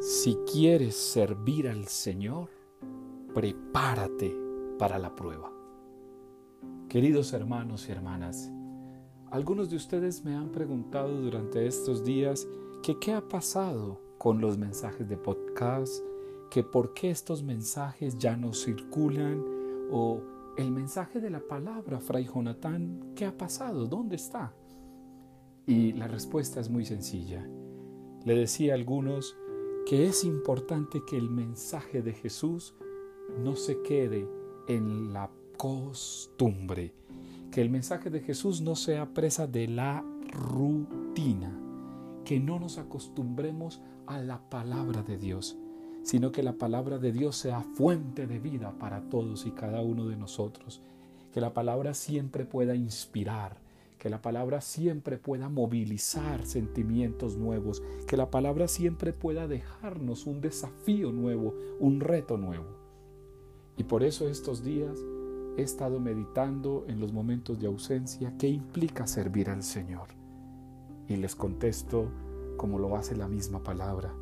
Si quieres servir al Señor, prepárate para la prueba. Queridos hermanos y hermanas, algunos de ustedes me han preguntado durante estos días que qué ha pasado con los mensajes de podcast, que por qué estos mensajes ya no circulan o el mensaje de la palabra, Fray Jonatán, ¿qué ha pasado? ¿Dónde está? Y la respuesta es muy sencilla. Le decía a algunos, que es importante que el mensaje de Jesús no se quede en la costumbre, que el mensaje de Jesús no sea presa de la rutina, que no nos acostumbremos a la palabra de Dios, sino que la palabra de Dios sea fuente de vida para todos y cada uno de nosotros, que la palabra siempre pueda inspirar, que la palabra siempre pueda movilizar sentimientos nuevos, que la palabra siempre pueda dejarnos un desafío nuevo, un reto nuevo. Y por eso estos días he estado meditando en los momentos de ausencia qué implica servir al Señor. Y les contesto como lo hace la misma palabra.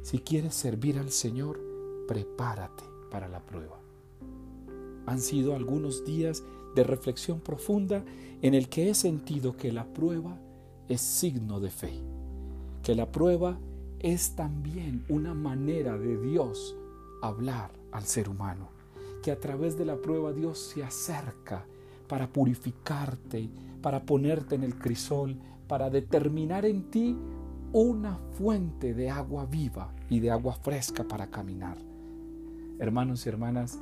Si quieres servir al Señor, prepárate para la prueba. Han sido algunos días de reflexión profunda en el que he sentido que la prueba es signo de fe, que la prueba es también una manera de Dios hablar al ser humano, que a través de la prueba Dios se acerca para purificarte, para ponerte en el crisol, para determinar en ti una fuente de agua viva y de agua fresca para caminar. Hermanos y hermanas,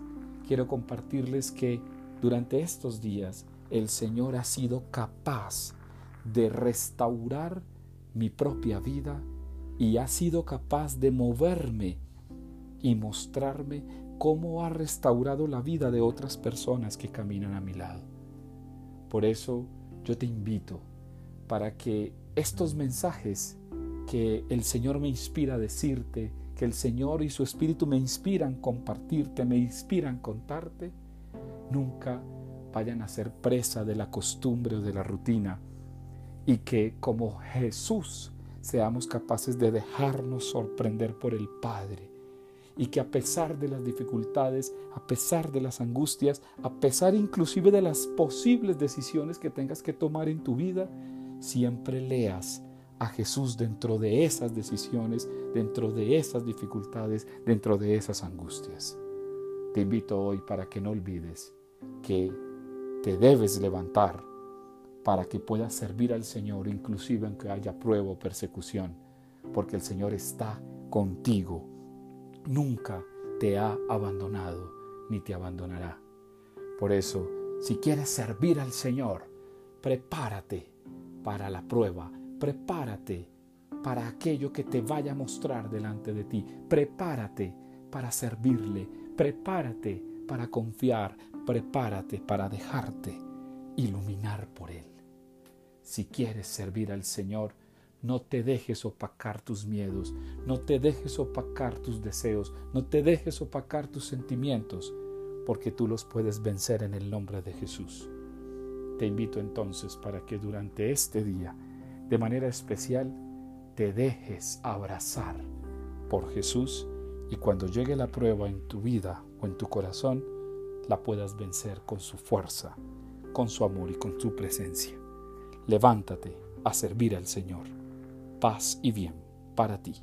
quiero compartirles que durante estos días el Señor ha sido capaz de restaurar mi propia vida y ha sido capaz de moverme y mostrarme cómo ha restaurado la vida de otras personas que caminan a mi lado. Por eso yo te invito para que estos mensajes que el Señor me inspira a decirte, que el Señor y su Espíritu me inspiran compartirte, me inspiran contarte, nunca vayan a ser presa de la costumbre o de la rutina. Y que como Jesús seamos capaces de dejarnos sorprender por el Padre. Y que a pesar de las dificultades, a pesar de las angustias, a pesar inclusive de las posibles decisiones que tengas que tomar en tu vida, siempre leas a Jesús dentro de esas decisiones, dentro de esas dificultades, dentro de esas angustias. Te invito hoy para que no olvides que te debes levantar para que puedas servir al Señor, inclusive aunque haya prueba o persecución, porque el Señor está contigo. Nunca te ha abandonado ni te abandonará. Por eso, si quieres servir al Señor, prepárate para la prueba, prepárate para aquello que te vaya a mostrar delante de ti, prepárate para servirle, prepárate para confiar, prepárate para dejarte iluminar por Él. Si quieres servir al Señor, no te dejes opacar tus miedos, no te dejes opacar tus deseos, no te dejes opacar tus sentimientos, porque tú los puedes vencer en el nombre de Jesús. Te invito entonces para que durante este día, de manera especial, te dejes abrazar por Jesús y cuando llegue la prueba en tu vida o en tu corazón, la puedas vencer con su fuerza, con su amor y con su presencia. Levántate a servir al Señor. Paz y bien para ti.